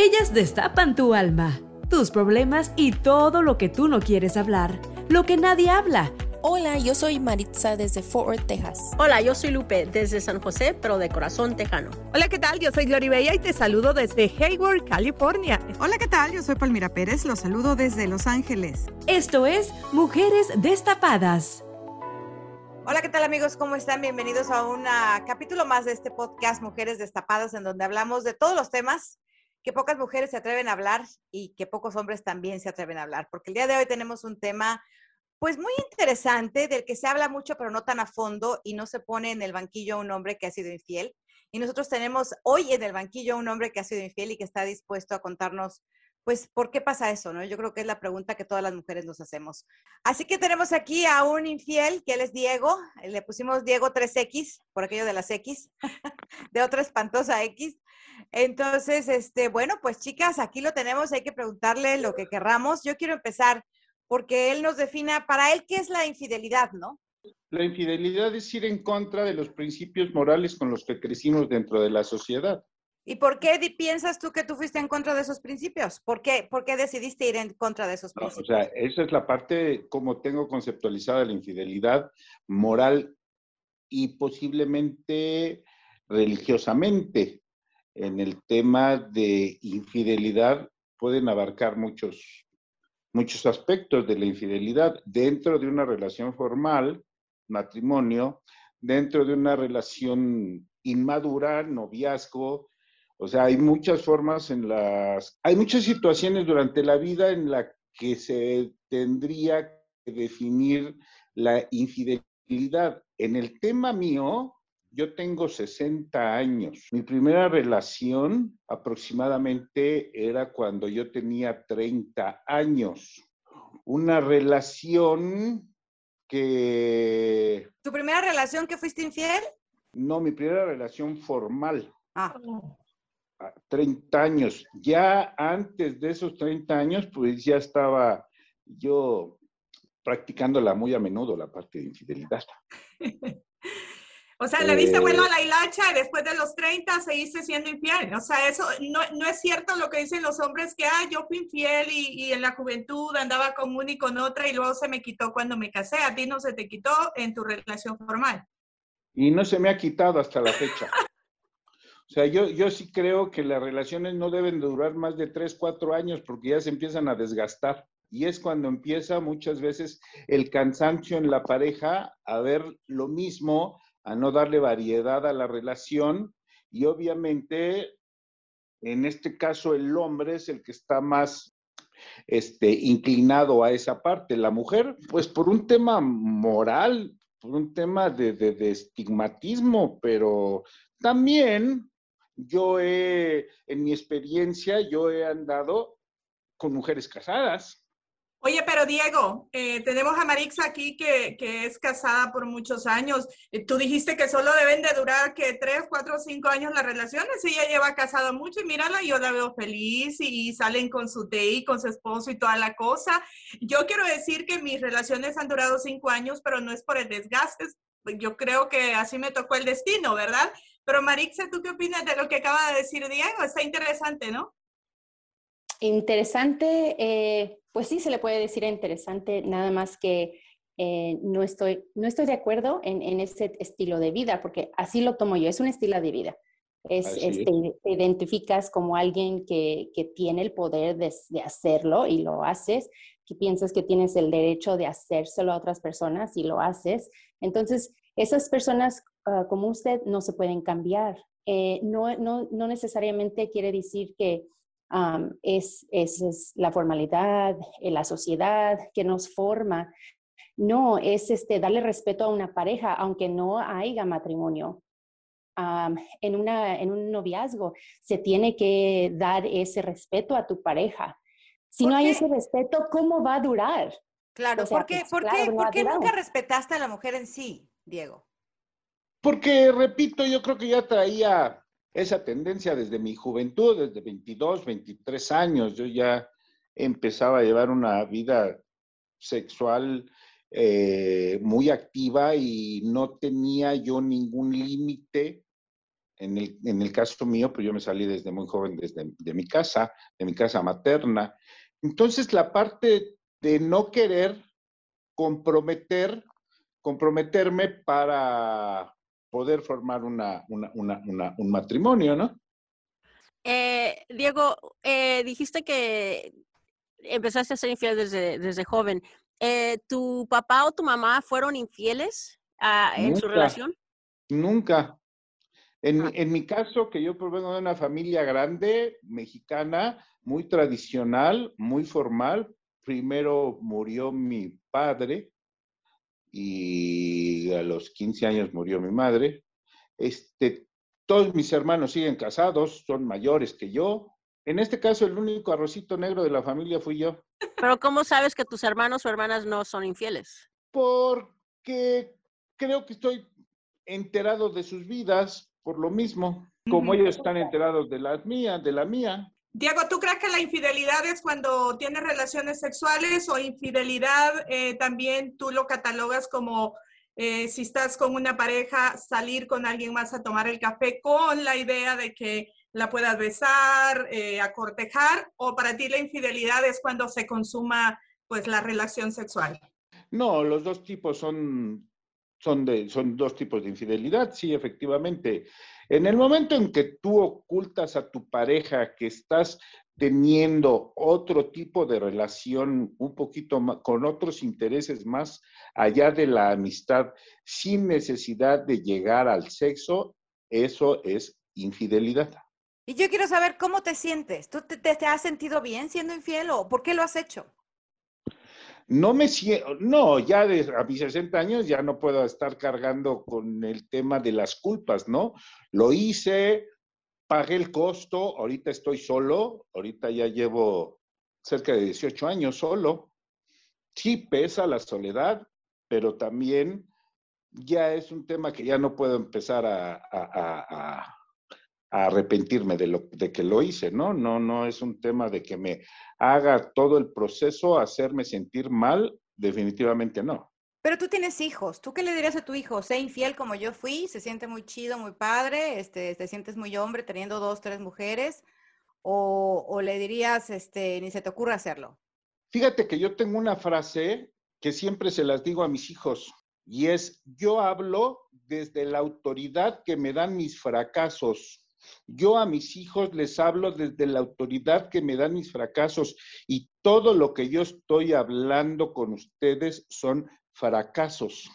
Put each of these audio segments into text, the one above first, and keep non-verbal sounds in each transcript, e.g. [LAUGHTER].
Ellas destapan tu alma, tus problemas y todo lo que tú no quieres hablar, lo que nadie habla. Hola, yo soy Maritza desde Fort Worth, Texas. Hola, yo soy Lupe desde San José, pero de corazón tejano. Hola, ¿qué tal? Yo soy Glory Bella y te saludo desde Hayward, California. Hola, ¿qué tal? Yo soy Palmira Pérez, los saludo desde Los Ángeles. Esto es Mujeres Destapadas. Hola, ¿qué tal amigos? ¿Cómo están? Bienvenidos a un capítulo más de este podcast Mujeres Destapadas, en donde hablamos de todos los temas que pocas mujeres se atreven a hablar y que pocos hombres también se atreven a hablar, porque el día de hoy tenemos un tema pues muy interesante del que se habla mucho pero no tan a fondo y no se pone en el banquillo un hombre que ha sido infiel. Y nosotros tenemos hoy en el banquillo un hombre que ha sido infiel y que está dispuesto a contarnos pues, ¿por qué pasa eso? ¿no? Yo creo que es la pregunta que todas las mujeres nos hacemos. Así que tenemos aquí a un infiel, que él es Diego. Le pusimos Diego 3X, por aquello de las X, [LAUGHS] de otra espantosa X. Entonces, este, bueno, pues chicas, aquí lo tenemos, hay que preguntarle lo que querramos. Yo quiero empezar porque él nos defina, para él, ¿qué es la infidelidad, no? La infidelidad es ir en contra de los principios morales con los que crecimos dentro de la sociedad. ¿Y por qué piensas tú que tú fuiste en contra de esos principios? ¿Por qué, ¿Por qué decidiste ir en contra de esos principios? o sea, esa es la parte como tengo conceptualizada la infidelidad moral y posiblemente religiosamente. En el tema de infidelidad pueden abarcar muchos, muchos aspectos de la infidelidad dentro de una relación formal, matrimonio, dentro de una relación inmadura, noviazgo, o sea, hay muchas formas en las, hay muchas situaciones durante la vida en la que se tendría que definir la infidelidad. En el tema mío, yo tengo 60 años. Mi primera relación aproximadamente era cuando yo tenía 30 años. Una relación que... ¿Tu primera relación que fuiste infiel? No, mi primera relación formal. Ah. 30 años. Ya antes de esos 30 años, pues ya estaba yo practicándola muy a menudo, la parte de infidelidad. [LAUGHS] o sea, le diste vuelo a la hilacha y después de los 30 seguiste siendo infiel. O sea, eso no, no es cierto lo que dicen los hombres que, ah, yo fui infiel y, y, en la juventud andaba con una y con otra y luego se me quitó cuando me casé. A ti no se te quitó en tu relación formal. Y no se me ha quitado hasta la fecha. [LAUGHS] O sea, yo, yo sí creo que las relaciones no deben durar más de tres, cuatro años porque ya se empiezan a desgastar. Y es cuando empieza muchas veces el cansancio en la pareja a ver lo mismo, a no darle variedad a la relación. Y obviamente, en este caso, el hombre es el que está más este, inclinado a esa parte. La mujer, pues por un tema moral, por un tema de, de, de estigmatismo, pero también yo he, en mi experiencia, yo he andado con mujeres casadas. Oye, pero Diego, eh, tenemos a Marixa aquí que, que, es casada por muchos años. Eh, tú dijiste que solo deben de durar que tres, cuatro, cinco años las relaciones. Ella lleva casada mucho y mírala, yo la veo feliz y, y salen con su date, con su esposo y toda la cosa. Yo quiero decir que mis relaciones han durado cinco años, pero no es por el desgaste. Yo creo que así me tocó el destino, ¿verdad? Pero Marixa, ¿tú qué opinas de lo que acaba de decir Diego? Está interesante, ¿no? Interesante, eh, pues sí se le puede decir interesante, nada más que eh, no, estoy, no estoy de acuerdo en, en ese estilo de vida, porque así lo tomo yo, es un estilo de vida. Es, este, te identificas como alguien que, que tiene el poder de, de, hacerlo y lo haces, que piensas que tienes el derecho de hacérselo a otras personas y lo haces. Entonces, esas personas ah, como usted no se pueden cambiar. Eh, no, no, no, necesariamente quiere decir que es, es, es, la formalidad, eh, la sociedad que nos forma. No, es este, darle respeto a una pareja, aunque no haya matrimonio. en, una, en un noviazgo se tiene que dar ese respeto a tu pareja. Si no hay ese respeto, ¿cómo va a durar? Claro, ¿por qué, pues, ¿por qué, ¿por qué nunca respetaste a la mujer en sí, Diego? Porque, repito, yo creo que ya traía esa tendencia desde mi juventud, desde 22, 23 años. Yo ya empezaba a llevar una vida sexual eh, muy activa y no tenía yo ningún límite. En el, caso mío, pues yo me salí desde muy joven desde de mi casa, de mi casa materna. Entonces, la parte de no querer comprometer, comprometerme para poder formar una, un matrimonio, ¿no? Eh, Diego, eh, dijiste que empezaste a ser infiel desde, desde joven. Eh, ¿Tu papá o tu mamá fueron infieles en su relación? Nunca. En, ah. en, mi caso, que yo provengo de una familia grande, mexicana, muy tradicional, muy formal, primero murió mi padre y a los 15 años murió mi madre. Este, todos mis hermanos siguen casados, son mayores que yo. En este caso, el único arrocito negro de la familia fui yo. Pero ¿cómo sabes que tus hermanos o hermanas no son infieles? Porque creo que estoy enterado de sus vidas por lo mismo, como ellos están enterados de las mías, de la mía. Diego, ¿tú crees que la infidelidad es cuando tienes relaciones sexuales o infidelidad eh, también tú lo catalogas como eh, si estás con una pareja, salir con alguien más a tomar el café con la idea de que la puedas besar, eh, o para ti la infidelidad es cuando se consuma pues la relación sexual? No, los dos tipos son, son, de, son dos tipos de infidelidad, sí, efectivamente. En el momento en que tú ocultas a tu pareja que estás teniendo otro tipo de relación un poquito más, con otros intereses más allá de la amistad, sin necesidad de llegar al sexo, eso es infidelidad. Y yo quiero saber cómo te sientes. ¿Tú te, te has sentido bien siendo infiel o por qué lo has hecho? No me siento, no, ya a mis 60 años ya no puedo estar cargando con el tema de las culpas, ¿no? Lo hice, pagué el costo, ahorita estoy solo, ahorita ya llevo cerca de 18 años solo. Sí pesa la soledad, pero también ya es un tema que ya no puedo empezar a arrepentirme de, lo, de que lo hice, ¿no? No, no es un tema de que me haga todo el proceso hacerme sentir mal, definitivamente no. Pero tú tienes hijos, ¿tú qué le dirías a tu hijo? Sé infiel como yo fui, se siente muy chido, muy padre, este, te sientes muy hombre teniendo dos, tres mujeres, o, o le dirías, este, ni se te ocurre hacerlo. Fíjate que yo tengo una frase que siempre se las digo a mis hijos, y es, yo hablo desde la autoridad que me dan mis fracasos. Yo a mis hijos les hablo desde la autoridad que me dan mis fracasos y todo lo que yo estoy hablando con ustedes son fracasos.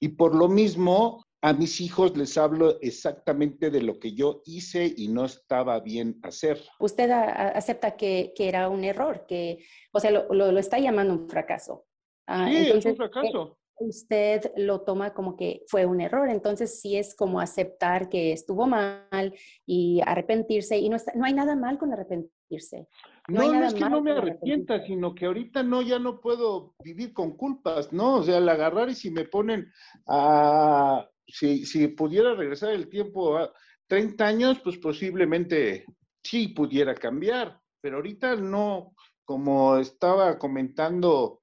Y por lo mismo, a mis hijos les hablo exactamente de lo que yo hice y no estaba bien hacer. Usted acepta que, era un error, que, o sea, lo, está llamando un fracaso. Ah, sí, es un fracaso usted lo toma como que fue un error. Entonces sí es como aceptar que estuvo mal y arrepentirse. Y no, no hay nada mal con arrepentirse. No, no, es que no me arrepienta, sino que ahorita no, ya no puedo vivir con culpas, ¿no? O sea, al agarrar y si me ponen a, si, si pudiera regresar el tiempo a 30 años, pues posiblemente sí pudiera cambiar, pero ahorita no, como estaba comentando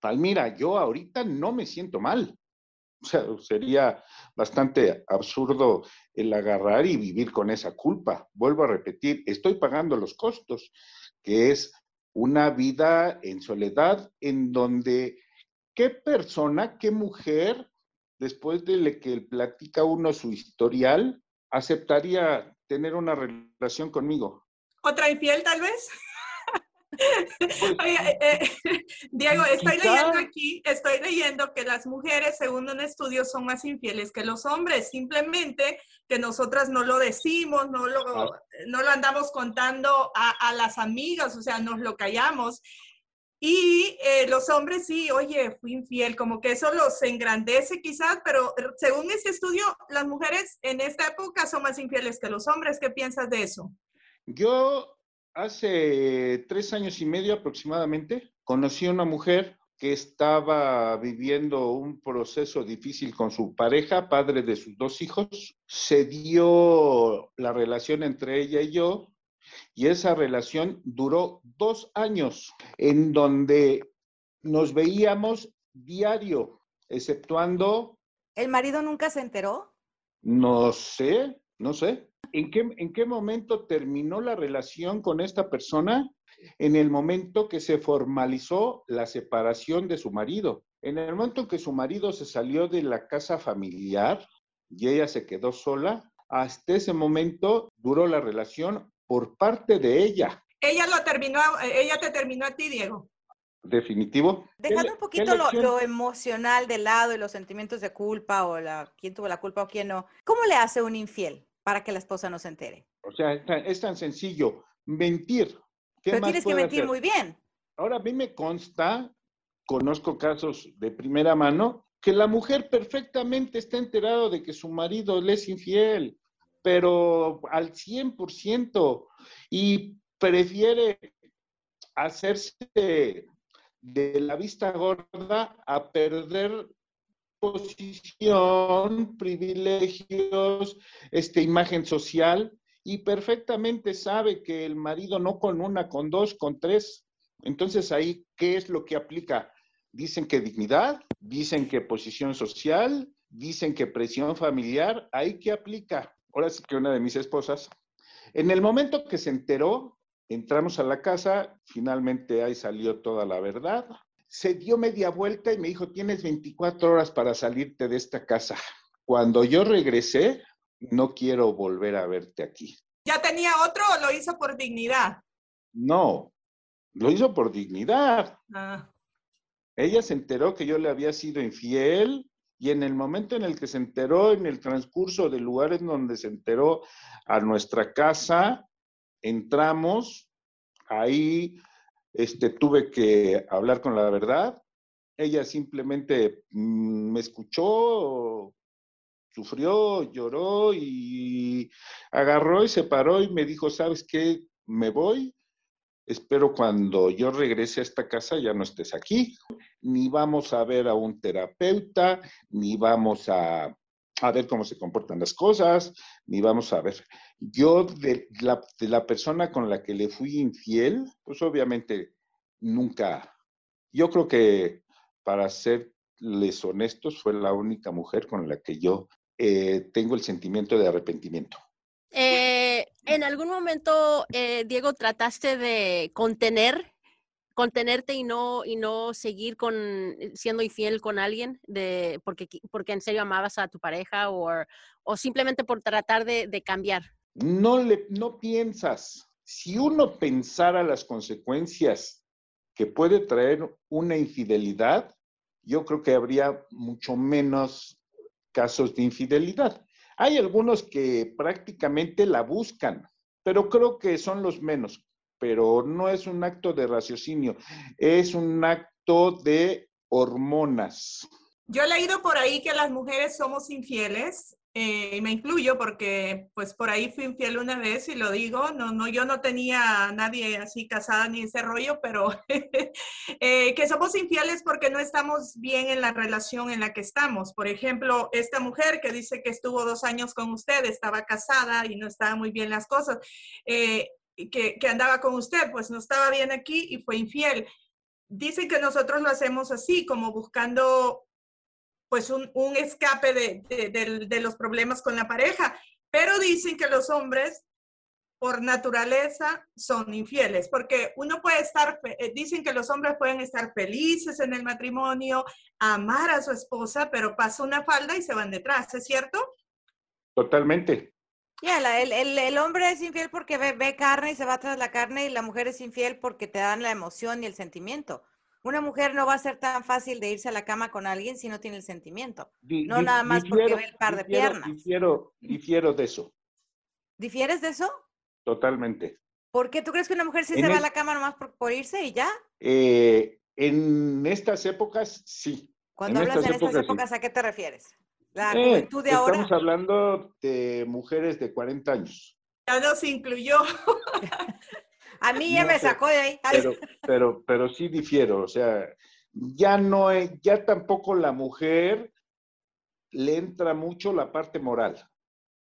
Palmira, yo ahorita no me siento mal. O sea, sería bastante absurdo el agarrar y vivir con esa culpa. Vuelvo a repetir, estoy pagando los costos, que es una vida en soledad en donde qué persona, qué mujer, después de que platica uno su historial, aceptaría tener una relación conmigo. ¿Otra infiel tal vez? [LAUGHS] Oye, eh, eh, [LAUGHS] Diego, estoy leyendo aquí, estoy leyendo que las mujeres, según un estudio, son más infieles que los hombres. Simplemente que nosotras no lo decimos, no lo, no lo andamos contando a, a, las amigas, o sea, nos lo callamos. Y eh, los hombres sí, oye, fui infiel, como que eso los engrandece quizás, pero según ese estudio, las mujeres en esta época son más infieles que los hombres. ¿Qué piensas de eso? Yo hace tres años y medio aproximadamente conocí a una mujer que estaba viviendo un proceso difícil con su pareja, padre de sus dos hijos. Se dio la relación entre ella y yo y esa relación duró dos años en donde nos veíamos diario, exceptuando... ¿El marido nunca se enteró? No sé, no sé. ¿En qué, ¿En qué momento terminó la relación con esta persona? En el momento que se formalizó la separación de su marido. En el momento en que su marido se salió de la casa familiar y ella se quedó sola, hasta ese momento duró la relación por parte de ella. Ella lo terminó, ella te terminó a ti, Diego. Definitivo. Dejando un poquito lo, lo, emocional de lado y los sentimientos de culpa o la, quién tuvo la culpa o quién no, ¿cómo le hace un infiel para que la esposa no se entere? O sea, es tan, es tan sencillo, mentir. Pero tienes que mentir hacer? muy bien. Ahora, a mí me consta, conozco casos de primera mano, que la mujer perfectamente está enterada de que su marido le es infiel pero al 100% y prefiere hacerse de la vista gorda a perder posición, privilegios, este, imagen social y perfectamente sabe que el marido no con una, con dos, con tres. Entonces ahí, ¿qué es lo que aplica? Dicen que dignidad, dicen que posición social, dicen que presión familiar, ahí qué aplica ahora sí que una de mis esposas, en el momento que se enteró, entramos a la casa, finalmente ahí salió toda la verdad. Se dio media vuelta y me dijo, tienes 24 horas para salirte de esta casa. Cuando yo regresé, no quiero volver a verte aquí. ¿Ya tenía otro o lo hizo por dignidad? No, lo hizo por dignidad. Ah. Ella se enteró que yo le había sido infiel, y en el momento en el que se enteró, en el transcurso del lugar en donde se enteró a nuestra casa, entramos, ahí este, tuve que hablar con la verdad. Ella simplemente mm, me escuchó, sufrió, lloró y agarró y se paró y me dijo, ¿sabes qué? Me voy. Espero cuando yo regrese a esta casa ya no estés aquí ni vamos a ver a un terapeuta, ni vamos a, a ver cómo se comportan las cosas, ni vamos a ver. Yo, de la, persona con la que le fui infiel, pues obviamente nunca, yo creo que para serles honestos, fue la única mujer con la que yo eh, tengo el sentimiento de arrepentimiento. Eh, en algún momento, eh, Diego, trataste de contener contenerte y no, y no seguir con, eh, siendo infiel con alguien de, porque, porque en serio amabas a tu pareja o, o simplemente por tratar de, cambiar? No, le, no piensas. Si uno pensara las consecuencias que puede traer una infidelidad, yo creo que habría mucho menos casos de infidelidad. Hay algunos que prácticamente la buscan, pero creo que son los menos pero no es un acto de raciocinio, es un acto de hormonas. Yo he leído por ahí que las mujeres somos infieles, eh, y me incluyo porque pues por ahí fui infiel una vez y lo digo, no, no, yo no tenía a nadie así casada ni ese rollo, pero [LAUGHS] eh, que somos infieles porque no estamos bien en la relación en la que estamos. Por ejemplo, esta mujer que dice que estuvo dos años con usted, estaba casada y no estaba muy bien las cosas. Eh, que, andaba con usted, pues no estaba bien aquí y fue infiel. Dicen que nosotros lo hacemos así, como buscando pues un, escape de, los problemas con la pareja, pero dicen que los hombres por naturaleza son infieles, porque uno puede estar, eh, dicen que los hombres pueden estar felices en el matrimonio, amar a su esposa, pero pasa una falda y se van detrás, ¿es cierto? Totalmente. Ya, el, el- el hombre es infiel porque ve, ve carne y se va tras la carne y la mujer es infiel porque te dan la emoción y el sentimiento. Una mujer no va a ser tan fácil de irse a la cama con alguien si no tiene el sentimiento. Di- No di- nada más porque ve el par de difiero- piernas. Difiero, difiero de eso, ¿Difieres de eso? totalmente. ¿Por qué tú crees que una mujer sí En se va a la cama nomás por, por irse y ya? Eh, en estas épocas, sí. Cuando en hablas de estas sí. épocas, ¿a qué te refieres? ¿La Eh, juventud de ahora? Estamos hablando de mujeres de 40 años. Ya nos incluyó. [LAUGHS] A mí ya No, me sacó de ahí. Pero, pero, pero sí difiero, o sea, ya no es, ya tampoco la mujer le entra mucho la parte moral.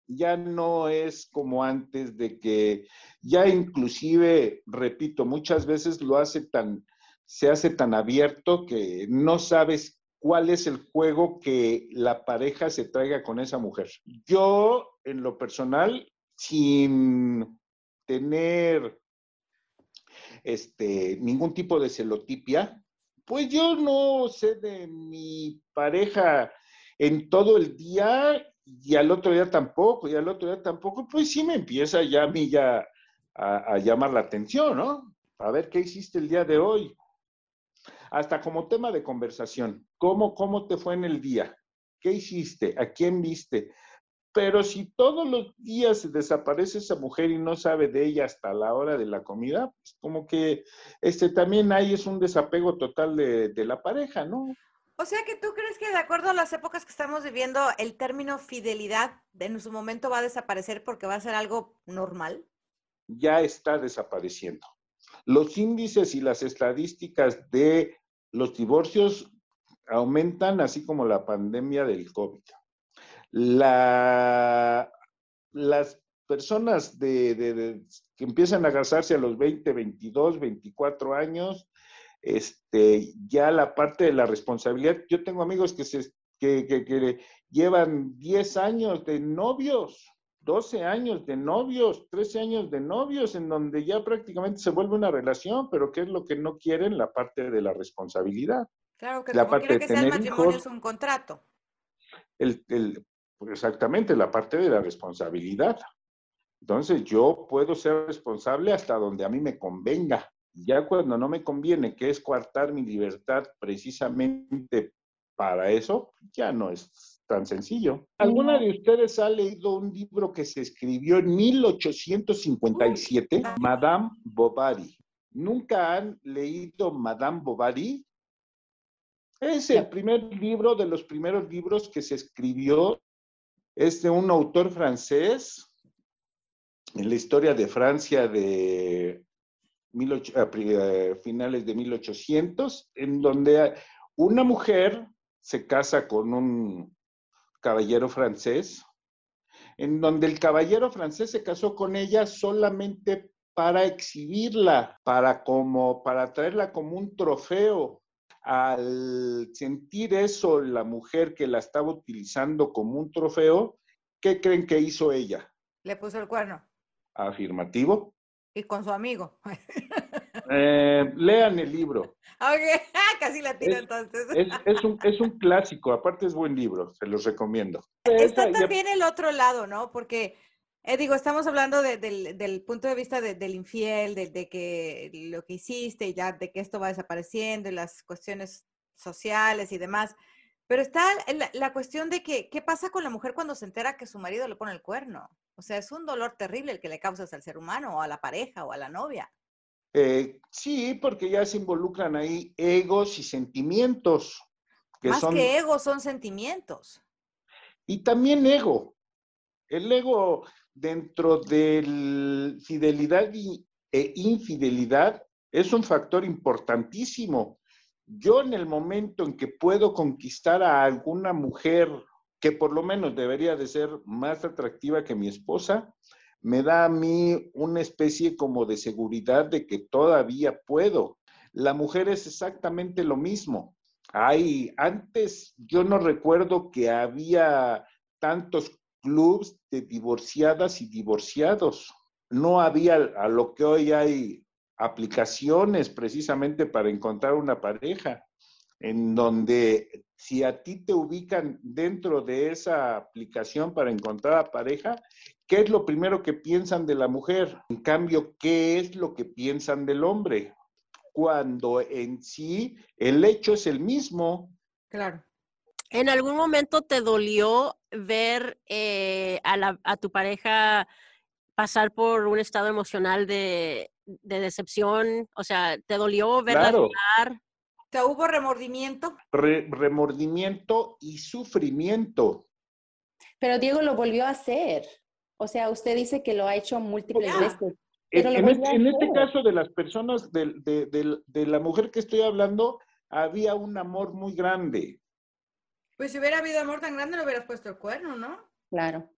Ya no es como antes de que ya inclusive, repito, muchas veces lo hace tan, se hace tan abierto que no sabes cuál es el juego que la pareja se traiga con esa mujer. Yo, en lo personal, sin tener este, ningún tipo de celotipia, pues yo no sé de mi pareja en todo el día y al otro día tampoco, y al otro día tampoco, pues sí me empieza ya a mí ya a, a llamar la atención, ¿no? A ver qué hiciste el día de hoy. Hasta como tema de conversación, ¿cómo, cómo te fue en el día? ¿Qué hiciste? ¿A quién viste? Pero si todos los días se desaparece esa mujer y no sabe de ella hasta la hora de la comida, pues como que este también ahí es un desapego total de, de la pareja, ¿no? O sea que tú crees que de acuerdo a las épocas que estamos viviendo, el término fidelidad en su momento va a desaparecer porque va a ser algo normal. ya está desapareciendo. Los índices y las estadísticas de los divorcios aumentan, así como la pandemia del COVID. La, las personas de, que empiezan a casarse a los 20, 22, 24 años, este, ya la parte de la responsabilidad, yo tengo amigos que, se, que- que llevan 10 años de novios, 12 años de novios, 13 años de novios, en donde ya prácticamente se vuelve una relación, pero ¿qué es lo que no quieren? La parte de la responsabilidad. Claro que La como parte de que sea el tener matrimonio hijos. es un contrato. El, el- exactamente, la parte de la responsabilidad. Entonces, yo puedo ser responsable hasta donde a mí me convenga. Ya cuando no me conviene, que es coartar mi libertad precisamente para eso, ya no es tan sencillo. ¿Alguna de ustedes ha leído un libro que se escribió en 1857, Madame Bovary? ¿Nunca han leído Madame Bovary? Es el primer libro de los primeros libros que se escribió. Es de un autor francés en la historia de Francia de 18 a pri- eh, finales de 1800, en donde una mujer se casa con un caballero francés, en donde el caballero francés se casó con ella solamente para exhibirla, para como para traerla como un trofeo. Al sentir eso la mujer que la estaba utilizando como un trofeo, ¿qué creen que hizo ella? Le puso el cuerno. Afirmativo. Y con su amigo. [LAUGHS] Eh, lean el libro. Ok, [LAUGHS] casi la tiro Es- entonces. Es, es un, es un [LAUGHS] clásico, aparte es buen libro, se los recomiendo. Está también el otro lado, ¿no? Porque, eh, digo, estamos hablando de- del, del punto de vista de- del infiel, de, de que lo que hiciste y ya de que esto va desapareciendo y las cuestiones sociales y demás. Pero está la, la cuestión de que, ¿qué pasa con la mujer cuando se entera que su marido le pone el cuerno? O sea, es un dolor terrible el que le causas al ser humano o a la pareja o a la novia. Eh, sí, porque ya se involucran ahí egos y sentimientos. Que Más son, que ego, son sentimientos. Y también ego. El ego dentro de fidelidad y, e infidelidad es un factor importantísimo. Yo en el momento en que puedo conquistar a alguna mujer que por lo menos debería de ser más atractiva que mi esposa, me da a mí una especie como de seguridad de que todavía puedo. La mujer es exactamente lo mismo. Hay, antes yo no recuerdo que había tantos clubs de divorciadas y divorciados. No había a lo que hoy hay aplicaciones precisamente para encontrar una pareja, en donde si a ti te ubican dentro de esa aplicación para encontrar a pareja, ¿qué es lo primero que piensan de la mujer? En cambio, ¿qué es lo que piensan del hombre? Cuando en sí el hecho es el mismo. Claro. ¿En algún momento te dolió ver eh, a, la- a tu pareja pasar por un estado emocional de, de decepción? O sea, ¿te dolió verla Claro. llorar? Sea, hubo remordimiento. Re- remordimiento y sufrimiento. Pero Diego lo volvió a hacer. O sea, usted dice que lo ha hecho múltiples veces. En, Pero este, en este caso de las personas, de, de- de la mujer que estoy hablando, había un amor muy grande. Pues si hubiera habido amor tan grande, no hubieras puesto el cuerno, ¿no? Claro.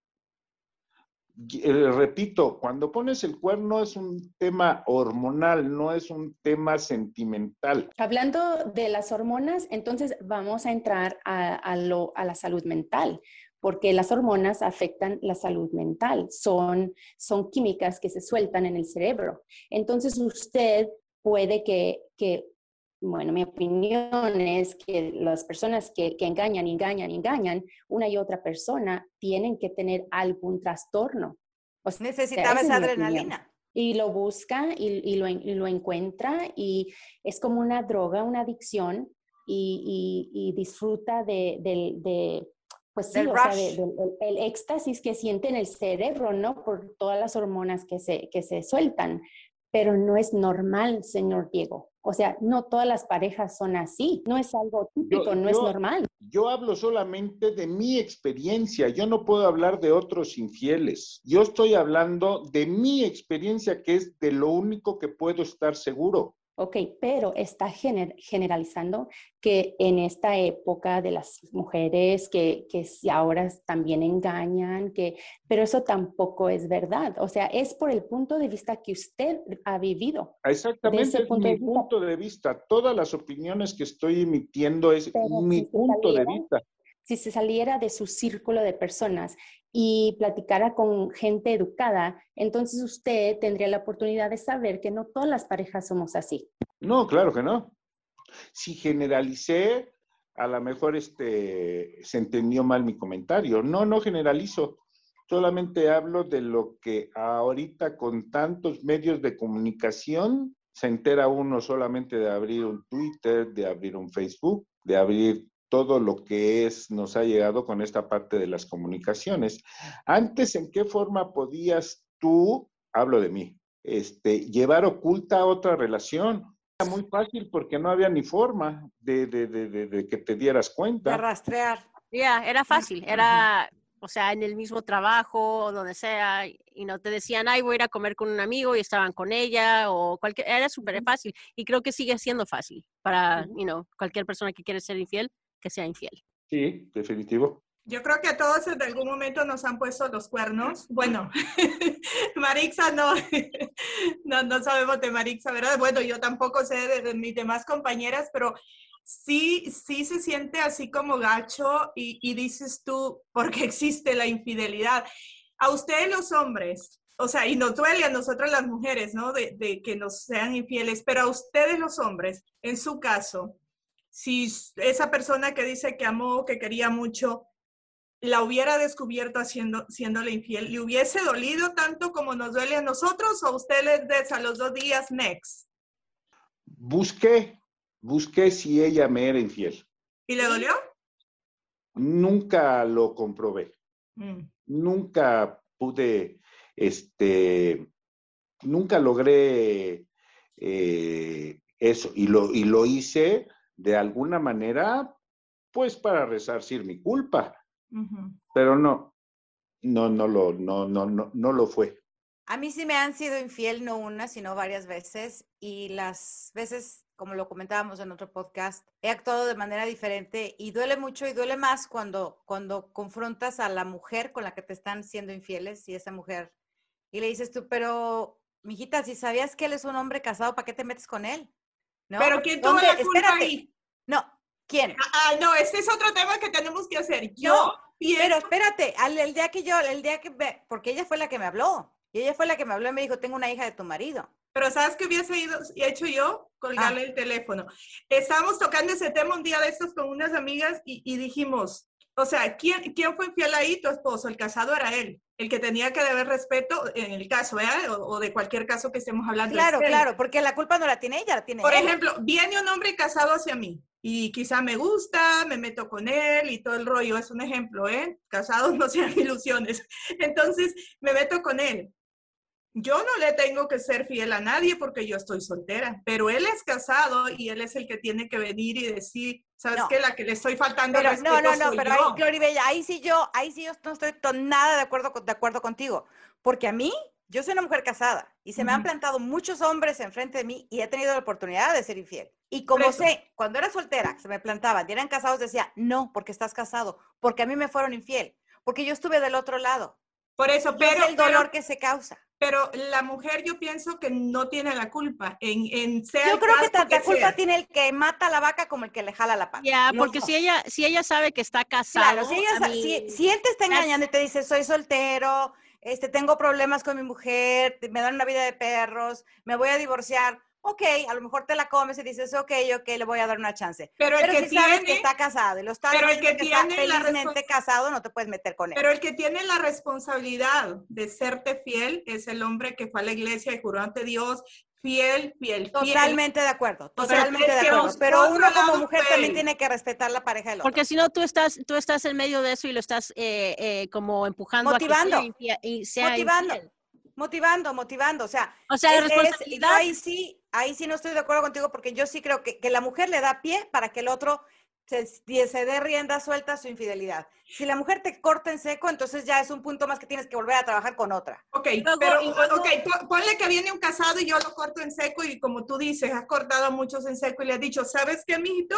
Eh, repito, cuando pones el cuerno es un tema hormonal, no es un tema sentimental. Hablando de las hormonas, entonces vamos a entrar a, a lo- a la salud mental, porque las hormonas afectan la salud mental, son, son químicas que se sueltan en el cerebro. Entonces usted puede que, que bueno, mi opinión es que las personas que, que engañan, engañan, engañan, una y otra persona tienen que tener algún trastorno. O sea, Necesitaba esa opinión adrenalina. y lo busca y, y lo, en- y lo encuentra y es como una droga, una adicción y, disfruta de, del- de, pues sí, o sea, de- el, el éxtasis que siente en el cerebro, ¿no? Por todas las hormonas que se, que se sueltan. Pero no es normal, señor Diego. O sea, no todas las parejas son así. No es algo típico, no es normal. Yo hablo solamente de mi experiencia, yo no puedo hablar de otros infieles. Yo estoy hablando de mi experiencia, que es de lo único que puedo estar seguro. Ok, pero está gener- generalizando que en esta época de las mujeres que, que si ahora también engañan, que, pero eso tampoco es verdad. O sea, es por el punto de vista que usted ha vivido. Exactamente, ese es punto mi de punto de vista. Todas las opiniones que estoy emitiendo es Pero mi si punto de vista. Si se saliera de su círculo de personas y platicara con gente educada, entonces usted tendría la oportunidad de saber que no todas las parejas somos así. No, claro que no. Si generalicé, a lo mejor este, se entendió mal mi comentario. No, no generalizo. Solamente hablo de lo que ahorita con tantos medios de comunicación se entera uno solamente de abrir un Twitter, de abrir un Facebook, de abrir todo lo que es, nos ha llegado con esta parte de las comunicaciones. Antes, ¿en qué forma podías tú, hablo de mí, este, llevar oculta otra relación? Era muy fácil porque no había ni forma de, de- de- de- de que te dieras De cuenta. rastrear. Ya, era fácil, era, o sea, en el mismo trabajo o donde sea, y no te decían, ay, voy a ir a comer con un amigo y estaban con ella o cualquier, era súper fácil y creo que sigue siendo fácil para, you know, cualquier persona que quiere ser infiel, que sea infiel. Sí, definitivo. Yo creo que a todos en algún momento nos han puesto los cuernos. Bueno, [LAUGHS] Marixa no, [LAUGHS] no, no sabemos de Marixa, ¿verdad? Bueno, yo tampoco sé de, de mis demás compañeras, pero sí, sí se siente así como gacho y, y dices tú, porque existe la infidelidad. A ustedes los hombres, o sea, y nos duele a nosotras las mujeres, ¿no? De, de que nos sean infieles, pero a ustedes los hombres, en su caso, si esa persona que dice que amó, que quería mucho, la hubiera descubierto haciendo, siéndole infiel, ¿le hubiese dolido tanto como nos duele a nosotros o a ustedes des a los dos días next? Busqué, busqué si ella me era infiel. ¿Y le dolió? Nunca lo comprobé. Mm. nunca pude, este, nunca logré eh, eso y lo, y lo hice de alguna manera, pues para resarcir mi culpa, Ujú. pero no, no, no lo, no, no, no, no lo fue. A mí sí me han sido infiel, no una, sino varias veces. Y las veces, como lo comentábamos en otro podcast, he actuado de manera diferente y duele mucho y duele más cuando, cuando confrontas a la mujer con la que te están siendo infieles y esa mujer. Y le dices tú, pero, mijita, si sabías que él es un hombre casado, ¿para qué te metes con él? ¿No? Pero ¿quién tuvo la culpa Espérate. ahí? No, ¿quién? Ah, no, este es otro tema que tenemos que hacer. Yo No, pienso- Pero espérate, al- el día que yo, el día que, ve- porque ella fue la que me habló, y ella fue la que me habló y me dijo, tengo una hija de tu marido. Pero ¿sabes qué hubiese ido, hecho yo? Colgarle Ah. el teléfono. Estábamos tocando ese tema un día de estos con unas amigas y, y dijimos, o sea, ¿quién, ¿quién fue infiel ahí? Tu esposo, el casado era él. El que tenía que deber respeto en el caso, ¿verdad? O, o de cualquier caso que estemos hablando. Claro, claro, porque la culpa no la tiene ella, la tiene Por él. ejemplo, viene un hombre casado hacia mí y quizá me gusta, me meto con él y todo el rollo, es un ejemplo, ¿eh? Casados [LAUGHS] no sean ilusiones. Entonces, me meto con él. Yo no le tengo que ser fiel a nadie porque yo estoy soltera, pero él es casado y él es el que tiene que venir y decir, ¿sabes No. qué? La que le estoy faltando al Pero, respeto no, no, no, soy pero yo. ahí, Gloribella, ahí sí yo, ahí sí yo no estoy to- nada de acuerdo, con- de acuerdo contigo. Porque a mí, yo soy una mujer casada y se me han Ujú. plantado muchos hombres enfrente de mí y he tenido la oportunidad de ser infiel. Y como sé, cuando era soltera, se me plantaban y eran casados, decía, no, porque estás casado, porque a mí me fueron infiel, porque yo estuve del otro lado. Por eso, Y pero, es el dolor pero, que se causa. Pero la mujer yo pienso que no tiene la culpa en, en sea Yo creo que tanta culpa sea. tiene el que mata a la vaca como el que le jala la pata. Ya, porque si ella, si ella sabe que está casado, Claro, si, ella si, si él te está engañando y te dice, soy soltero, este, tengo problemas con mi mujer, me dan una vida de perros, me voy a divorciar, ok, a lo mejor te la comes y dices, ok, ok, le voy a dar una chance. Pero el que si sabes que tiene- está casado y lo está pero el que que está tiene la felizmente casado, no te puedes meter con él. Pero el que tiene la responsabilidad de serte fiel es el hombre que fue a la iglesia y juró ante Dios, fiel, fiel, fiel. Totalmente de acuerdo, totalmente de acuerdo. Pero uno como mujer también tiene que respetar la pareja del otro. Porque si no, tú estás, tú estás en medio de eso y lo estás eh, eh, como empujando Motivando. a que sea y sea motivando, infiel. motivando, motivando. O sea, O sea, la es- es- yo responsabilidad. ahí sí, ahí sí no estoy de acuerdo contigo porque yo sí creo que, que la mujer le da pie para que el otro se, se dé rienda suelta a su infidelidad. Si la mujer te corta en seco, entonces ya es un punto más que tienes que volver a trabajar con otra. Ok, Luego- pero luego- ok, po- ponle que viene un casado y yo lo corto en seco y como tú dices, has cortado a muchos en seco y le has dicho, ¿sabes qué, mijito?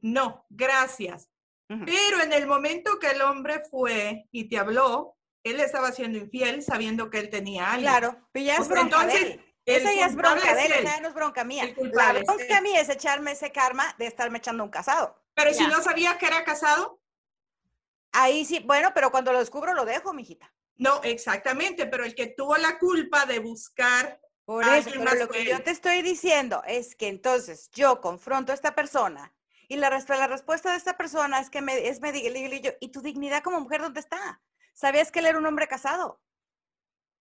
No, gracias. Pero en el momento que el hombre fue y te habló, él estaba siendo infiel sabiendo que él tenía algo. Claro, pero ya es O sea, bronca entonces, de él. el Esa ya es bronca de él, él. esa ya no es bronca mía. La bronca mía es echarme ese karma de estarme echando un casado. Pero si no sabías que era casado, Ahí sí, bueno, pero cuando lo descubro lo dejo, mijita. no, exactamente, pero el que tuvo la culpa de buscar Por eso, pero lo que yo te estoy diciendo es que entonces yo confronto a esta persona y la, la respuesta de esta persona es que me, es me digo yo, ¿y tu dignidad como mujer dónde está? ¿Sabías que él era un hombre casado?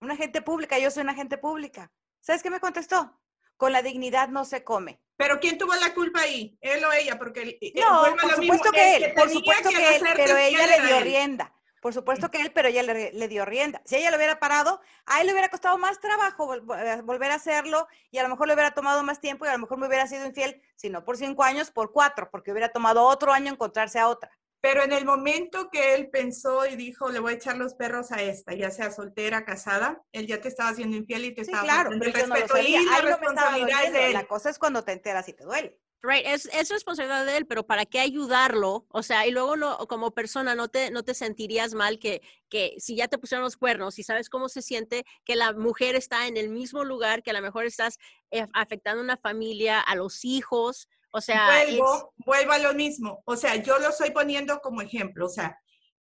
Una agente pública, yo soy una agente pública. ¿Sabes qué me contestó? Con la dignidad no se come. Pero ¿quién tuvo la culpa ahí? ¿Él o ella? Porque eh, eh, No, por supuesto que él, por supuesto que él, pero ella le dio él. rienda. Por supuesto que él, pero ella le, le dio rienda. Si ella lo hubiera parado, a él le hubiera costado más trabajo vol- eh, volver a hacerlo y a lo mejor le hubiera tomado más tiempo y a lo mejor me hubiera sido infiel, si no por cinco años, por cuatro, porque hubiera tomado otro año encontrarse a otra. Pero en el momento que él pensó y dijo, le voy a echar los perros a esta, ya sea soltera, casada, él ya te estaba haciendo infiel y te Sí, estaba claro, pero el no respeto sabía. y la Ahí no responsabilidad es de él. La cosa es cuando te enteras y te duele. Right, es, es responsabilidad de él, pero ¿para qué ayudarlo? O sea, y luego no, como persona no te, no te sentirías mal que, que si ya te pusieron los cuernos y sabes cómo se siente que la mujer está en el mismo lugar, que a lo mejor estás eh, afectando a una familia, a los hijos, o sea, es- vuelvo a lo mismo. O sea, yo lo estoy poniendo como ejemplo. O sea,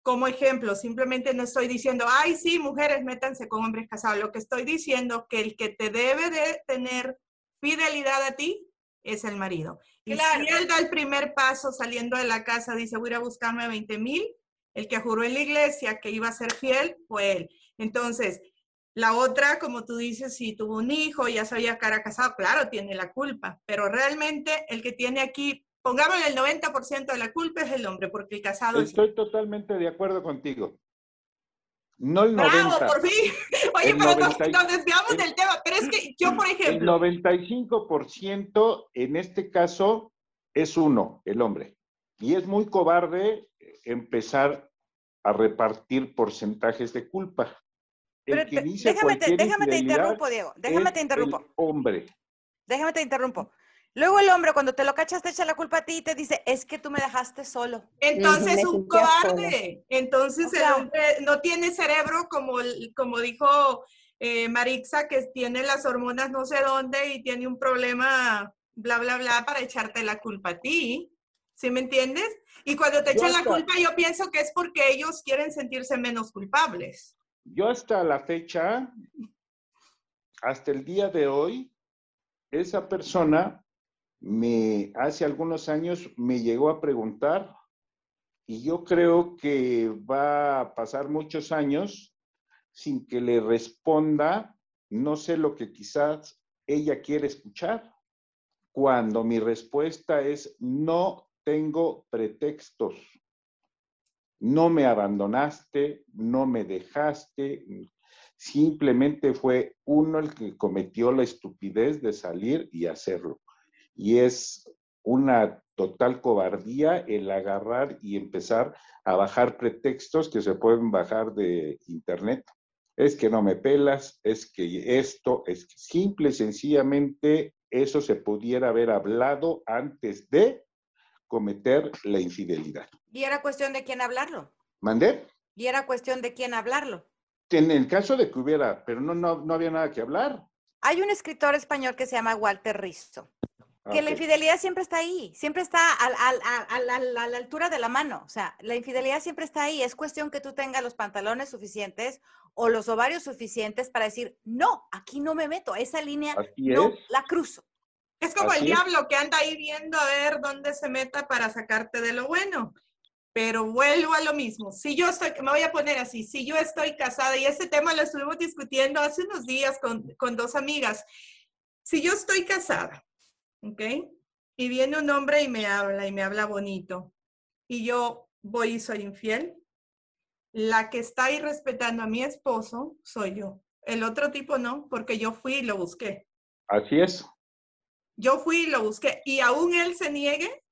como ejemplo, simplemente no estoy diciendo, ay, sí, mujeres, métanse con hombres casados. Lo que estoy diciendo que el que te debe de tener fidelidad a ti es el marido. Y Claro. si él da el primer paso saliendo de la casa, dice, voy a ir a buscarme 20 mil, el que juró en la iglesia que iba a ser fiel fue él. Entonces, la otra, como tú dices, si tuvo un hijo, ya sabía que era casado, claro, tiene la culpa, pero realmente el que tiene aquí, pongámosle el 90% de la culpa es el hombre, porque el casado es... Estoy totalmente de acuerdo contigo. No el ¡Bravo, 90. por fin! [LAUGHS] Oye, El pero nos, 90 y- nos desviamos el- del tema, pero es que yo, por El ejemplo, 95% en este caso es uno, el hombre. Y es muy cobarde empezar a repartir porcentajes de culpa. El Pero que déjame, te, déjame te interrumpo, Diego. Déjame es te interrumpo. El hombre. Déjame te interrumpo. Luego el hombre, cuando te lo cachas, te echa la culpa a ti y te dice, es que tú me dejaste solo. entonces un cobarde. Entonces O sea- el hombre no tiene cerebro como, el- como dijo eh, Marixa, que tiene las hormonas no sé dónde y tiene un problema, bla, bla, bla, para echarte la culpa a ti. ¿Sí me entiendes? Y cuando te echan la culpa, yo pienso que es porque ellos quieren sentirse menos culpables. Yo hasta la fecha, hasta el día de hoy, esa persona me, hace algunos años me llegó a preguntar y yo creo que va a pasar muchos años sin que le responda, no sé lo que quizás ella quiere escuchar. Cuando mi respuesta es no tengo pretextos. No me abandonaste, no me dejaste, simplemente fue uno el que cometió la estupidez de salir y hacerlo. Y es una total cobardía el agarrar y empezar a bajar pretextos que se pueden bajar de internet. Es que no me pelas, es que esto, es que simple y sencillamente eso se pudiera haber hablado antes de cometer la infidelidad. Y era cuestión de quién hablarlo. ¿Mandé? Y era cuestión de quién hablarlo. En el caso de que hubiera, pero no, no, no había nada que hablar. Hay un escritor español que se llama Walter Risto que la infidelidad siempre está ahí, siempre está a, la altura de la mano. O sea, la infidelidad siempre está ahí. Es cuestión que tú tengas los pantalones suficientes o los ovarios suficientes para decir, no, aquí no me meto, esa línea no la cruzo. Es como el diablo que anda ahí viendo a ver dónde se meta para sacarte de lo bueno. Pero vuelvo a lo mismo. Si yo estoy, me voy a poner así, si yo estoy casada, y ese tema lo estuvimos discutiendo hace unos días con, con dos amigas, si yo estoy casada ¿ok? Y viene un hombre y me habla y me habla bonito. Y yo voy y soy infiel. La que está ahí respetando a mi esposo soy yo. El otro tipo no, porque yo fui y lo busqué. Así es. Yo fui y lo busqué. Y aún él se niegue,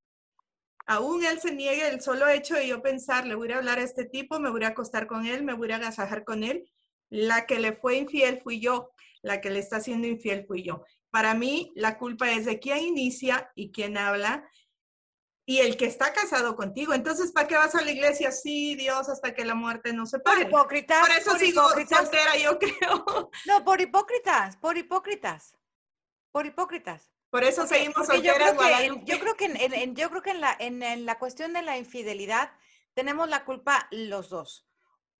aún él se niegue el solo hecho de yo pensar, le voy a hablar a este tipo, me voy a acostar con él, me voy a agasajar con él. La que le fue infiel fui yo, la que le está haciendo infiel fui yo. Para mí, la culpa es de quién inicia y quién habla y el que está casado contigo. Entonces, ¿para qué vas a la iglesia? Sí, Dios, hasta que la muerte no se pare. Por hipócritas. Por eso sigo soltera, yo [LAUGHS] creo. No, por hipócritas, por hipócritas. Por hipócritas. Por eso seguimos solteras. Yo creo que, en, yo creo que en la, en la cuestión de la infidelidad tenemos la culpa los dos.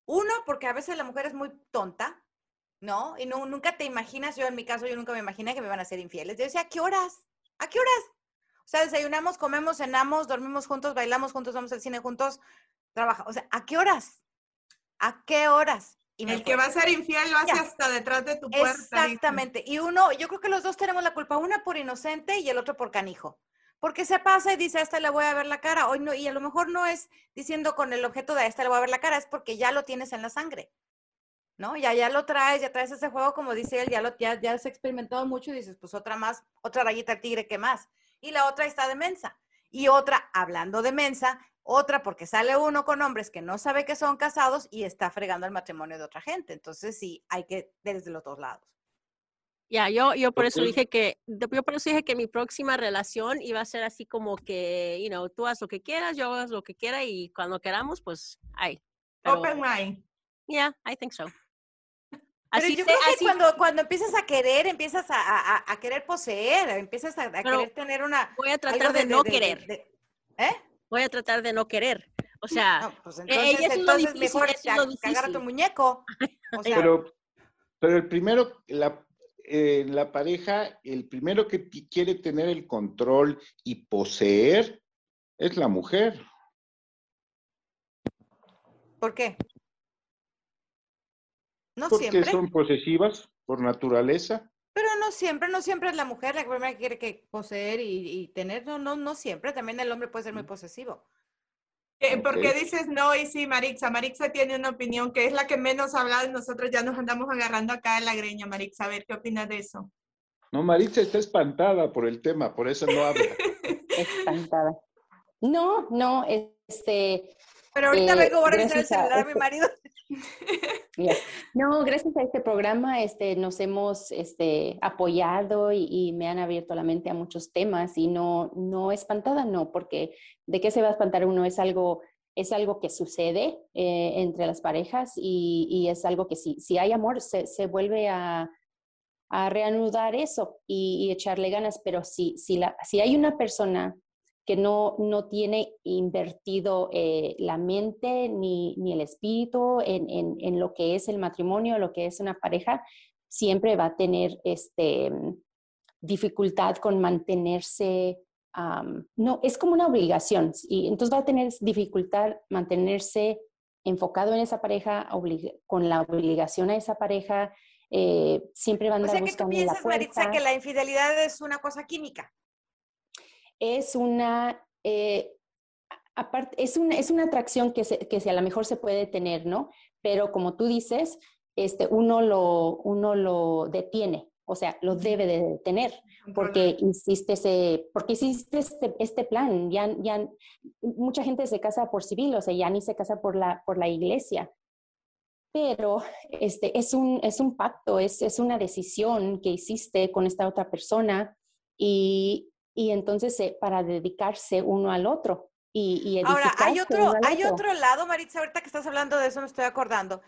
Uno, porque a veces la mujer es muy tonta, ¿no? Y no, nunca te imaginas, yo en mi caso, yo nunca me imaginé que me van a ser infieles. Yo decía, ¿a qué horas? ¿A qué horas? O sea, desayunamos, comemos, cenamos, dormimos juntos, bailamos juntos, vamos al cine juntos, trabaja. O sea, ¿a qué horas? ¿A qué horas? Y el que va a ser infiel lo hace hasta detrás de tu puerta. Exactamente. Y uno, yo creo que los dos tenemos la culpa, una por inocente y el otro por canijo. Porque se pasa y dice, a esta le voy a ver la cara. Hoy no, y a lo mejor no es diciendo con el objeto de a esta le voy a ver la cara, es porque ya lo tienes en la sangre. ¿no? Ya, ya lo traes, ya traes ese juego, como dice él, ya, lo, ya, ya has experimentado mucho y dices, pues otra más, otra rayita al tigre, ¿qué más? Y la otra está de mensa. Y otra, hablando de mensa, otra porque sale uno con hombres que no sabe que son casados y está fregando el matrimonio de otra gente. Entonces sí, hay que desde los dos lados. Ya, yo, yo por eso dije que, yo por eso dije que mi próxima relación iba a ser así como que, you know, tú haz lo que quieras, yo hago lo que quiera y cuando queramos, pues, ahí. Open mind. Yeah, I think so. [LAUGHS] Pero yo creo que cuando, cuando empiezas a querer, empiezas a, a, querer poseer, empiezas a, querer tener una... Voy a tratar de, no querer. ¿Eh? Voy a tratar de no querer. O sea, pues e, entonces, entonces mejor cagar tu muñeco. [LAUGHS] O sea, pero, pero el primero, la, eh, la pareja, el primero que quiere tener el control y poseer es la mujer. ¿Por qué? No Porque son posesivas por naturaleza. No siempre, no siempre es la mujer la que quiere que poseer y, tener, no, no, no siempre, también el hombre puede ser muy posesivo. Eh, ¿Por qué dices no y sí, Marixa? Marixa tiene una opinión que es la que menos ha hablado y nosotros ya nos andamos agarrando acá en la greña, Marixa. A ver, ¿qué opinas de eso? No, Marixa está espantada por el tema, por eso no habla. [LAUGHS] espantada. No, no, este... Pero ahorita eh, vengo a el celular a mi marido. [LAUGHS] No, gracias a este programa este, nos hemos este, apoyado y, me han abierto la mente a muchos temas y no, no espantada, no, porque de qué se va a espantar uno es algo, es algo que sucede eh, entre las parejas y, es algo que si, si hay amor se, se vuelve a, a, reanudar eso y, y, echarle ganas, pero si, si, la, si hay una persona que no, no tiene invertido eh, la mente ni, ni el espíritu en, en, en, lo que es el matrimonio, lo que es una pareja, siempre va a tener este, dificultad con mantenerse, no, es como una obligación y entonces va a tener dificultad mantenerse enfocado en esa pareja, con la obligación a esa pareja, eh, siempre van a andar o sea, que tú piensas, Maritza, que la infidelidad es una cosa química. Es una, eh, aparte, es, una, es una atracción que, se, que a lo mejor se puede tener, ¿no? Pero como tú dices, este, uno, lo, uno lo detiene, o sea, lo debe de detener, porque insiste ese, porque hiciste este, este, plan, ya, ya, mucha gente se casa por civil, o sea, ya ni se casa por la, por la iglesia, pero este, es, un, es un pacto, es, es una decisión que hiciste con esta otra persona y, y entonces eh, para dedicarse uno al otro. Y, y Ahora, hay otro, hay otro lado, Maritza, ahorita que estás hablando de eso me estoy acordando.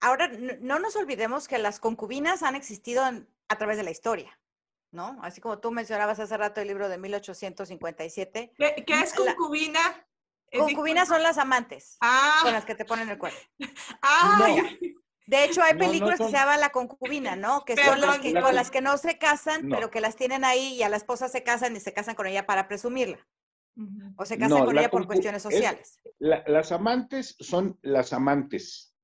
Ahora, no nos olvidemos que las concubinas han existido a través de la historia, ¿no? Así como tú mencionabas hace rato el libro de 1857. ¿Qué, qué es concubina? Concubinas son las amantes ah. con las que te ponen el cuerno. [LAUGHS] Ah, De hecho, hay películas que se llaman La concubina, ¿no? [LAUGHS] Que son las que, con las que no se casan, pero que las tienen ahí y a la esposa se casan y se casan con ella para presumirla. O se casan con ella por cuestiones sociales. las amantes son las amantes.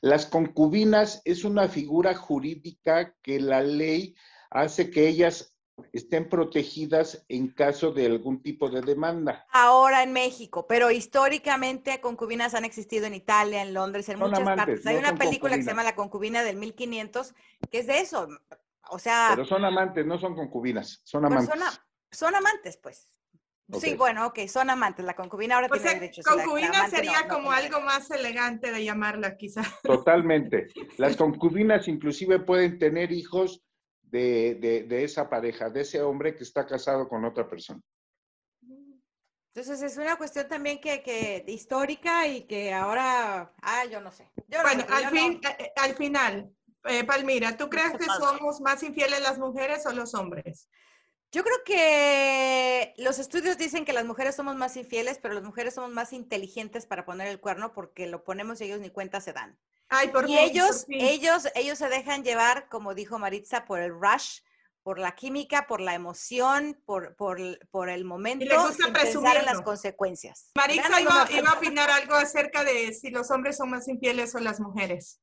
Las concubinas es una figura jurídica que la ley hace que ellas estén protegidas en caso de algún tipo de demanda. Ahora en México, pero históricamente concubinas han existido en Italia, en Londres, en muchas partes. Hay una película que se llama La concubina del 1500, que es de eso. O sea... Pero son amantes, no son concubinas, son amantes. Son, amantes, pues. Sí, bueno, ok, son amantes. La concubina ahora tiene derechos. Concubina sería como algo más elegante de llamarla, quizá. Totalmente. [LAUGHS] Las concubinas inclusive pueden tener hijos de, esa pareja, de ese hombre que está casado con otra persona. Entonces es una cuestión también que, que histórica y que ahora, ah, yo no sé. bueno, al, fin, eh, eh, al final, eh, Palmira, ¿tú crees que somos más infieles las mujeres o los hombres? Yo creo que los estudios dicen que las mujeres somos más infieles, pero las mujeres somos más inteligentes para poner el cuerno porque lo ponemos y ellos ni cuenta se dan y ellos, ellos, ellos se dejan llevar, como dijo Maritza, por el rush, por la química, por la emoción, por, por, por el momento, y sin pensar en las consecuencias. Maritza iba, iba, a opinar algo acerca de si los hombres son más infieles o las mujeres.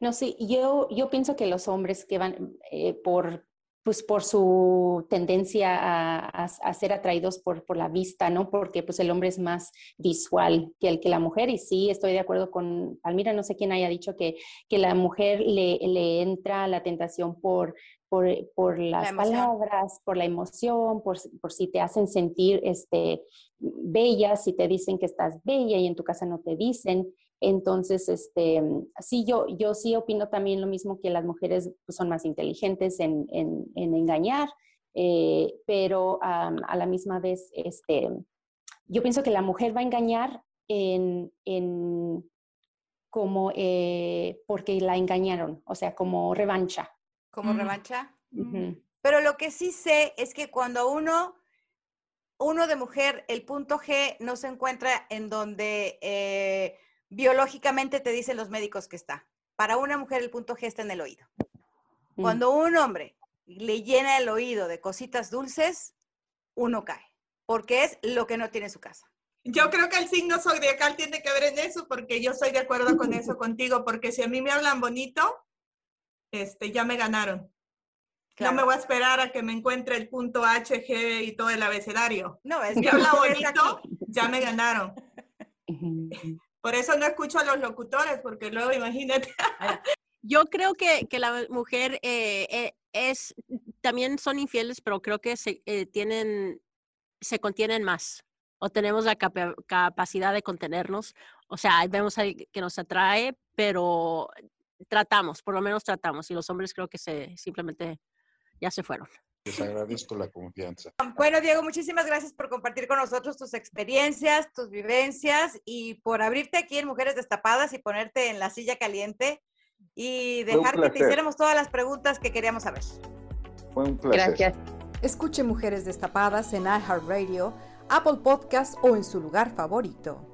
No, sí, yo, yo pienso que los hombres que van eh, por, pues por su tendencia a, ser atraídos por, por, la vista, ¿no? Porque pues el hombre es más visual que, el, que la mujer y sí, estoy de acuerdo con Palmira, no sé quién haya dicho que, que la mujer le, le entra la tentación por, por, por las palabras, por la emoción, por, por, si te hacen sentir este, bella, si te dicen que estás bella y en tu casa no te dicen. Entonces, este, sí, yo, yo sí opino también lo mismo que las mujeres pues, son más inteligentes en, en, engañar, eh, pero a la misma vez, este, yo pienso que la mujer va a engañar en, en como eh, porque la engañaron, o sea, como revancha. ¿Como revancha? Pero lo que sí sé es que cuando uno, uno de mujer, el punto G no se encuentra en donde... Eh, biológicamente te dicen los médicos que está. Para una mujer el punto G está en el oído. Mm. Cuando un hombre le llena el oído de cositas dulces, uno cae, porque es lo que no tiene su casa. Yo creo que el signo zodiacal tiene que ver en eso, porque yo estoy de acuerdo con eso [LAUGHS] contigo, porque si a mí me hablan bonito, este, ya me ganaron. No me voy a esperar a que me encuentre el punto H, G y todo el abecedario. No, es que habla [LAUGHS] bonito, ya me ganaron. Por eso no escucho a los locutores, porque luego imagínate. Yo creo que, que la mujer eh, eh, es, también son infieles, pero creo que se eh, tienen, se contienen más o tenemos la capacidad de contenernos. O sea, vemos que nos atrae, pero tratamos, por lo menos tratamos. Y los hombres creo que se simplemente ya se fueron. Les agradezco la confianza. Bueno, Diego, muchísimas gracias por compartir con nosotros tus experiencias, tus vivencias y por abrirte aquí en Mujeres Destapadas y ponerte en la silla caliente y dejar que te hiciéramos todas las preguntas que queríamos saber. Fue un placer. Gracias. Escuche Mujeres Destapadas en iHeartRadio, Apple Podcast o en su lugar favorito.